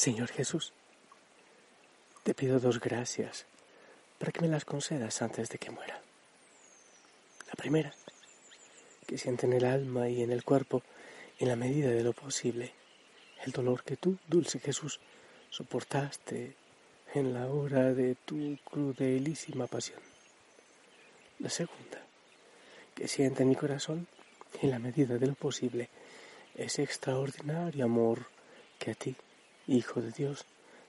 Señor Jesús, te pido dos gracias para que me las concedas antes de que muera. La primera, que siente en el alma y en el cuerpo, en la medida de lo posible, el dolor que tú, dulce Jesús, soportaste en la hora de tu crudelísima pasión. La segunda, que siente en mi corazón, en la medida de lo posible, ese extraordinario amor que a ti, Hijo de Dios,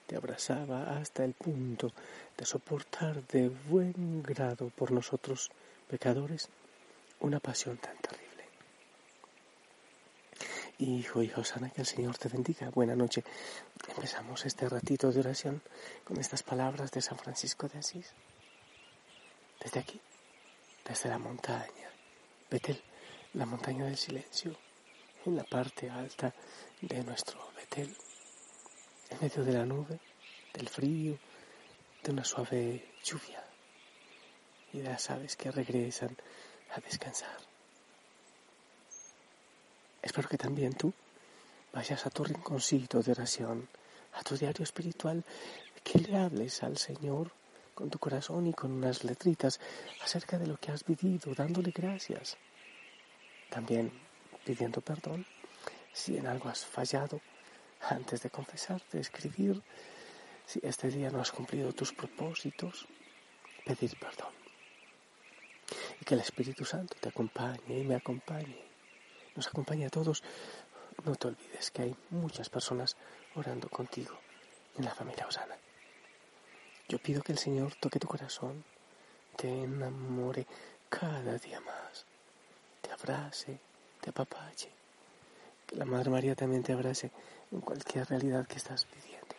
te abrazaba hasta el punto de soportar de buen grado por nosotros, pecadores, una pasión tan terrible. Hijo, hijo sana, que el Señor te bendiga. Buena noche. Empezamos este ratito de oración con estas palabras de San Francisco de Asís. Desde aquí, desde la montaña, Betel, la montaña del silencio, en la parte alta de nuestro Betel, en medio de la nube, del frío, de una suave lluvia y de las aves que regresan a descansar. Espero que también tú vayas a tu rinconcito de oración, a tu diario espiritual, que le hables al Señor con tu corazón y con unas letritas acerca de lo que has vivido, dándole gracias. También pidiendo perdón si en algo has fallado antes de confesarte, escribir si este día no has cumplido tus propósitos, pedir perdón. Y que el Espíritu Santo te acompañe y me acompañe. Nos acompañe a todos. No te olvides que hay muchas personas orando contigo en la familia Osana. Yo pido que el Señor toque tu corazón, te enamore cada día más, te abrace, te apapache. Que la Madre María también te abrace en cualquier realidad que estás viviendo.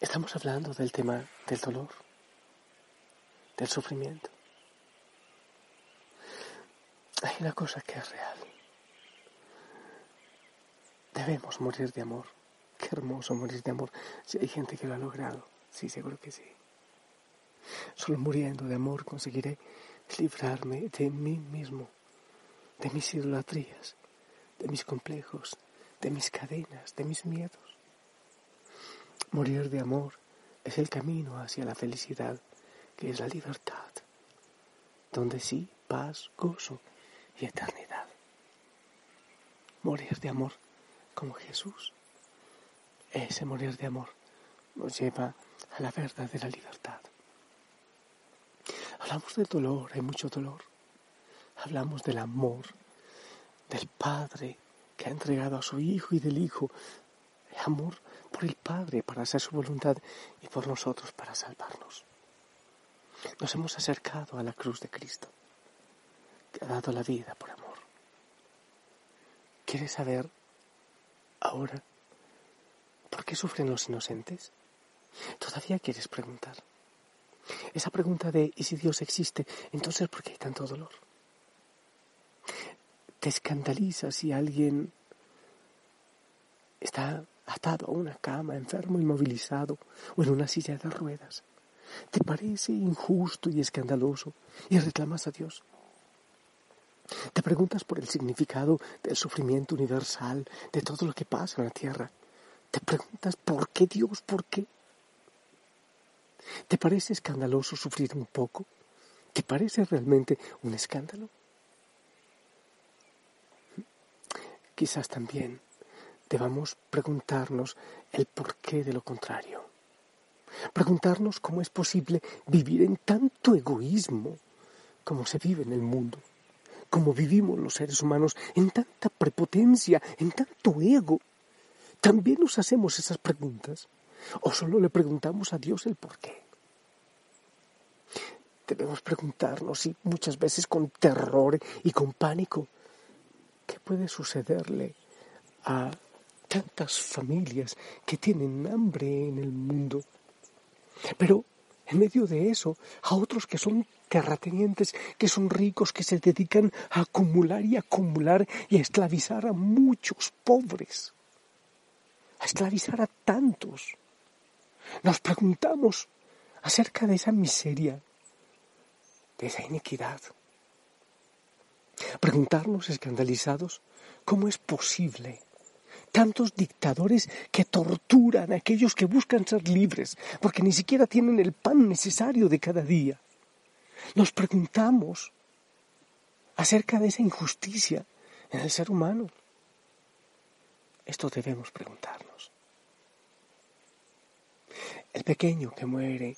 Estamos hablando del tema del dolor, del sufrimiento. Hay una cosa que es real. Debemos morir de amor. Qué hermoso morir de amor. Si hay gente que lo ha logrado, sí, seguro que sí. Solo muriendo de amor conseguiré librarme de mí mismo, de mis idolatrías, de mis complejos, de mis cadenas, de mis miedos. Morir de amor es el camino hacia la felicidad, que es la libertad, donde sí, paz, gozo y eternidad. Morir de amor como Jesús. Ese morir de amor nos lleva a la verdadera libertad. Hablamos del dolor, hay mucho dolor. Hablamos del amor, del Padre que ha entregado a su Hijo y del Hijo. El amor por el Padre para hacer su voluntad y por nosotros para salvarnos. Nos hemos acercado a la cruz de Cristo, que ha dado la vida por amor. ¿Quieres saber ahora por qué sufren los inocentes? ¿Todavía quieres preguntar? Esa pregunta de ¿y si Dios existe? Entonces, ¿por qué hay tanto dolor? ¿Te escandaliza si alguien está atado a una cama, enfermo, inmovilizado o en una silla de ruedas. ¿Te parece injusto y escandaloso y reclamas a Dios? Te preguntas por el significado del sufrimiento universal, de todo lo que pasa en la tierra. Te preguntas por qué Dios, por qué. ¿Te parece escandaloso sufrir un poco? ¿Te parece realmente un escándalo? Quizás también debamos preguntarnos el porqué de lo contrario. Preguntarnos cómo es posible vivir en tanto egoísmo como se vive en el mundo, como vivimos los seres humanos en tanta prepotencia, en tanto ego. También nos hacemos esas preguntas o solo le preguntamos a Dios el porqué. Debemos preguntarnos, y muchas veces con terror y con pánico, ¿qué puede sucederle a tantas familias que tienen hambre en el mundo. Pero en medio de eso, a otros que son terratenientes, que son ricos, que se dedican a acumular y acumular y a esclavizar a muchos pobres, a esclavizar a tantos. Nos preguntamos acerca de esa miseria, de esa iniquidad. Preguntarnos escandalizados cómo es posible tantos dictadores que torturan a aquellos que buscan ser libres, porque ni siquiera tienen el pan necesario de cada día. Nos preguntamos acerca de esa injusticia en el ser humano. Esto debemos preguntarnos. El pequeño que muere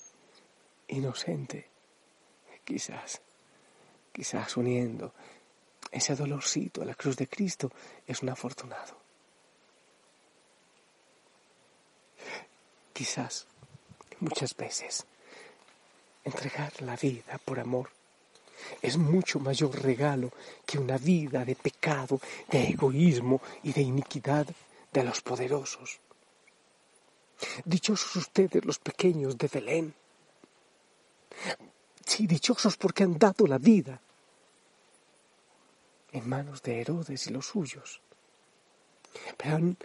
inocente, quizás, quizás uniendo ese dolorcito a la cruz de Cristo, es un afortunado. Quizás, muchas veces, entregar la vida por amor es mucho mayor regalo que una vida de pecado, de egoísmo y de iniquidad de los poderosos. Dichosos ustedes los pequeños de Belén. Sí, dichosos porque han dado la vida en manos de Herodes y los suyos. Pero han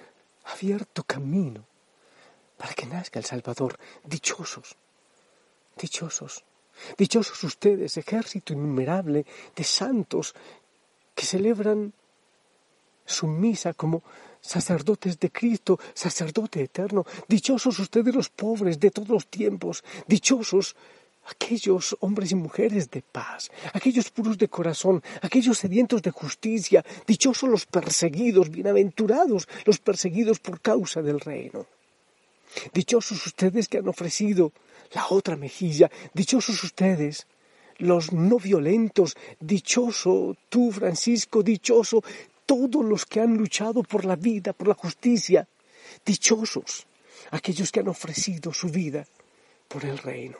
abierto camino para que nazca el Salvador. Dichosos, dichosos, dichosos ustedes, ejército innumerable de santos que celebran su misa como sacerdotes de Cristo, sacerdote eterno. Dichosos ustedes los pobres de todos los tiempos, dichosos aquellos hombres y mujeres de paz, aquellos puros de corazón, aquellos sedientos de justicia, dichosos los perseguidos, bienaventurados los perseguidos por causa del reino. Dichosos ustedes que han ofrecido la otra mejilla, dichosos ustedes los no violentos, dichoso tú, Francisco, dichoso todos los que han luchado por la vida, por la justicia, dichosos aquellos que han ofrecido su vida por el reino.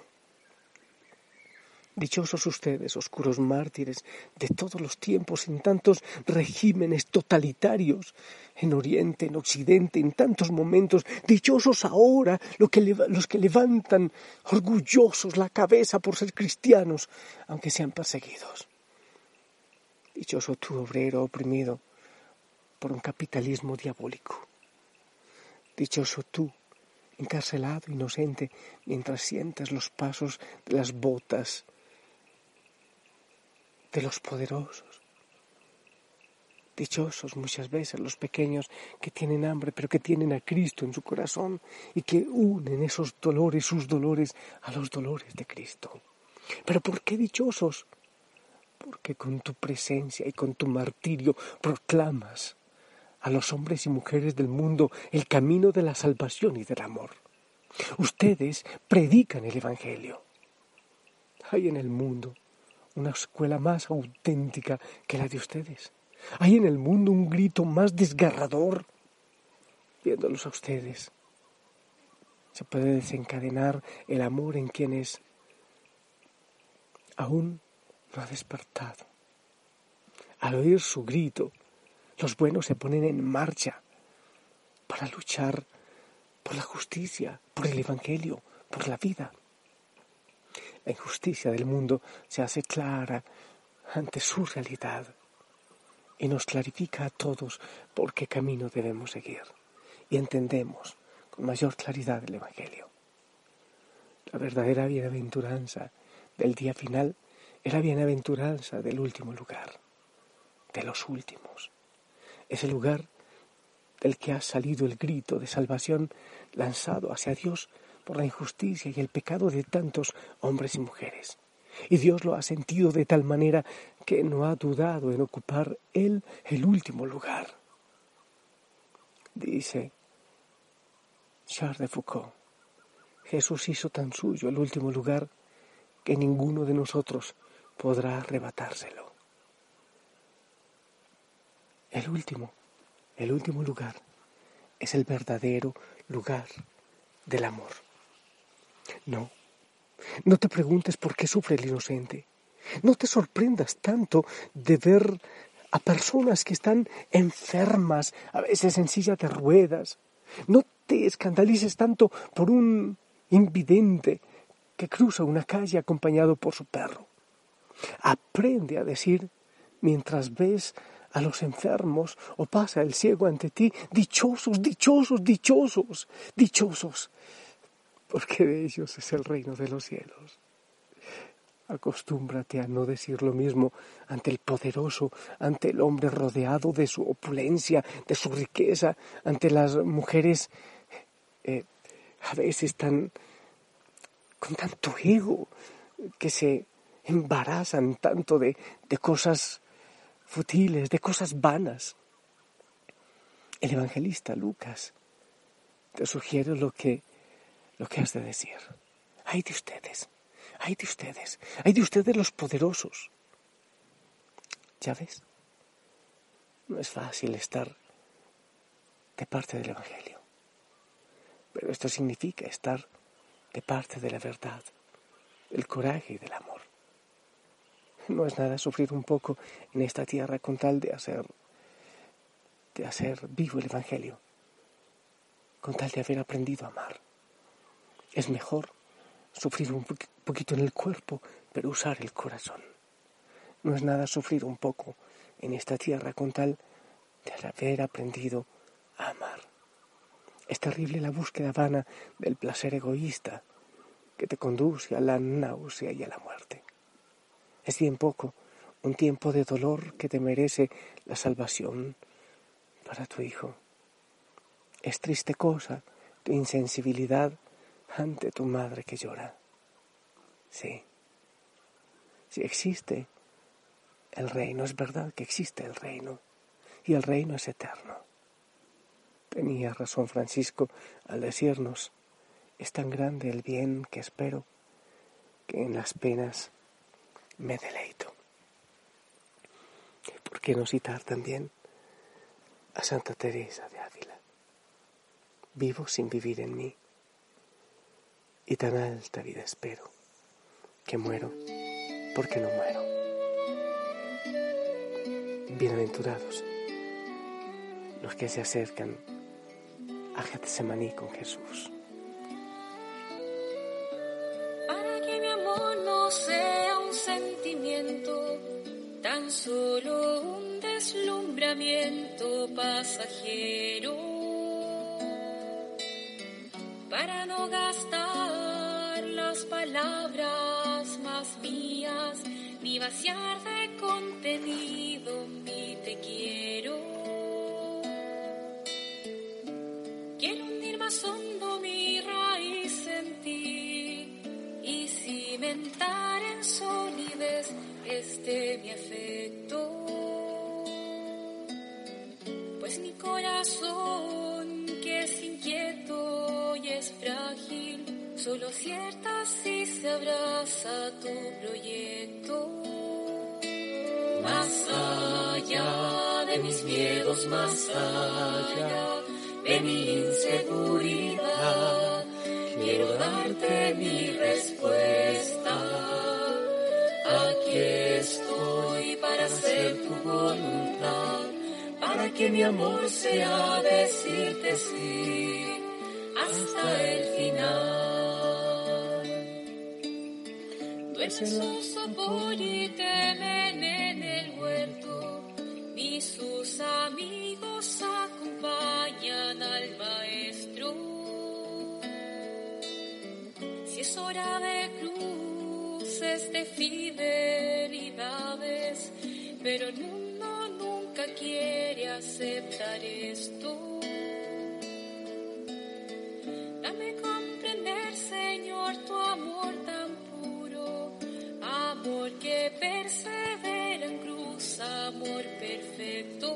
Dichosos ustedes, oscuros mártires de todos los tiempos, en tantos regímenes totalitarios, en Oriente, en Occidente, en tantos momentos. Dichosos ahora los que levantan orgullosos la cabeza por ser cristianos, aunque sean perseguidos. Dichoso tu obrero oprimido por un capitalismo diabólico. Dichoso tú, encarcelado, inocente, mientras sientes los pasos de las botas de los poderosos. Dichosos muchas veces los pequeños que tienen hambre, pero que tienen a Cristo en su corazón y que unen esos dolores, sus dolores, a los dolores de Cristo. Pero ¿por qué dichosos? Porque con tu presencia y con tu martirio proclamas a los hombres y mujeres del mundo el camino de la salvación y del amor. Ustedes predican el Evangelio. Hay en el mundo una escuela más auténtica que la de ustedes. Hay en el mundo un grito más desgarrador viéndolos a ustedes. Se puede desencadenar el amor en quienes aún no ha despertado. Al oír su grito, los buenos se ponen en marcha para luchar por la justicia, por el Evangelio, por la vida. La injusticia del mundo se hace clara ante su realidad y nos clarifica a todos por qué camino debemos seguir y entendemos con mayor claridad el Evangelio. La verdadera bienaventuranza del día final es la bienaventuranza del último lugar, de los últimos. Es el lugar del que ha salido el grito de salvación lanzado hacia Dios por la injusticia y el pecado de tantos hombres y mujeres. Y Dios lo ha sentido de tal manera que no ha dudado en ocupar Él el último lugar. Dice Charles de Foucault, Jesús hizo tan suyo el último lugar que ninguno de nosotros podrá arrebatárselo. El último, el último lugar es el verdadero lugar del amor. No, no te preguntes por qué sufre el inocente. No te sorprendas tanto de ver a personas que están enfermas, a veces en silla de ruedas. No te escandalices tanto por un invidente que cruza una calle acompañado por su perro. Aprende a decir, mientras ves a los enfermos o pasa el ciego ante ti, dichosos, dichosos, dichosos, dichosos, porque de ellos es el reino de los cielos. Acostúmbrate a no decir lo mismo ante el poderoso, ante el hombre rodeado de su opulencia, de su riqueza, ante las mujeres eh, a veces tan con tanto ego que se embarazan tanto de, de cosas futiles, de cosas vanas. El evangelista Lucas te sugiere lo que, lo que has de decir. Hay de ustedes hay de ustedes, hay de ustedes los poderosos. ¿Ya ves? No es fácil estar de parte del Evangelio, pero esto significa estar de parte de la verdad, del coraje y del amor. No es nada sufrir un poco en esta tierra con tal de hacer de hacer vivo el evangelio, con tal de haber aprendido a amar. Es mejor sufrir un poquito en el cuerpo, pero usar el corazón. No es nada sufrir un poco en esta tierra con tal de haber aprendido a amar. Es terrible la búsqueda vana del placer egoísta que te conduce a la náusea y a la muerte. Es bien poco un tiempo de dolor que te merece la salvación para tu hijo. Es triste cosa tu insensibilidad ante tu madre que llora. Sí, sí existe el reino, es verdad que existe el reino y el reino es eterno. Tenía razón Francisco al decirnos, es tan grande el bien que espero que en las penas me deleito. ¿Por qué no citar también a Santa Teresa de Ávila? Vivo sin vivir en mí y tan alta vida espero, que muero porque no muero. Bienaventurados los que se acercan a Getsemaní con Jesús. Para que mi amor no sea sentimiento, tan solo un deslumbramiento pasajero, para no gastar palabras más mías, ni vaciar de contenido mi te quiero. Quiero hundir más hondo mi raíz en ti y cimentar en este mi afecto. Pues mi corazón que es inquieto y es frágil, solo cierta si se abraza tu proyecto. Más allá de mis miedos, más allá de mi inseguridad, quiero darte mi respuesta. Hacer tu voluntad, para que mi amor sea decirte sí hasta el final. sus y temen en el huerto, y sus amigos acompañan al maestro. Si es hora de cruces, de fidelidades, pero uno nunca quiere aceptar esto. Dame comprender, Señor, tu amor amor que persevera en cruz, amor perfecto.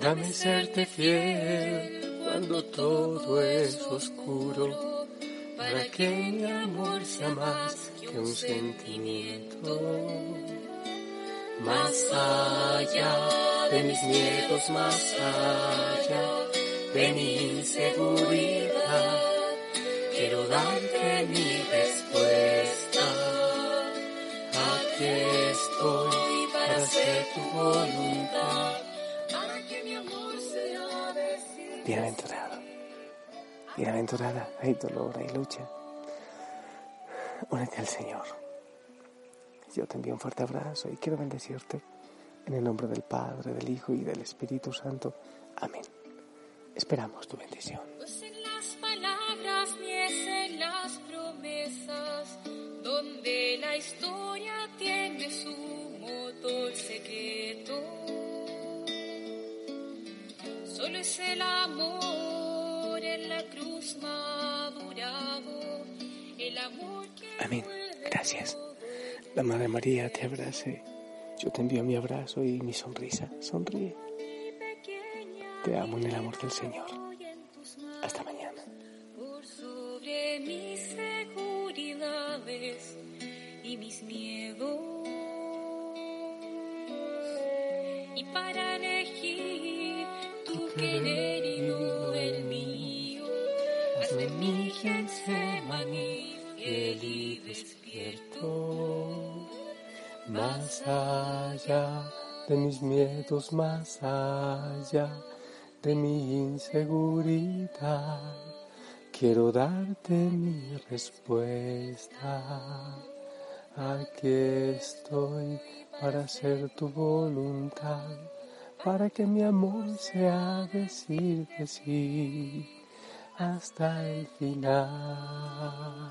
Dame serte fiel cuando todo es oscuro, para que mi amor sea más que un sentimiento. Más allá de mis miedos, más allá de mi inseguridad quiero darte mi respuesta. Aquí estoy para hacer tu voluntad, para que mi amor sea. Bienaventurado, bienaventurada, hay dolor, hay lucha. Únete al Señor. Yo te envío un fuerte abrazo y quiero bendecirte en el nombre del Padre, del Hijo y del Espíritu Santo. Amén. Esperamos tu bendición. Pues en las palabras ni es en las promesas, donde la historia tiene su motor secreto. Solo es el amor en la cruz madurado, el amor que. Amén. Gracias. La Madre María te abrace. Yo te envío mi abrazo y mi sonrisa. Sonríe. Te amo en el amor del Señor. Hasta mañana. Por sobre mis seguridades y mis miedos. Y para elegir tu querer y no el mío, hazme mi fiel y despierto. Más allá de mis miedos, más allá de mi inseguridad, quiero darte mi respuesta. Aquí estoy para hacer tu voluntad, para que mi amor sea decir que sí hasta el final.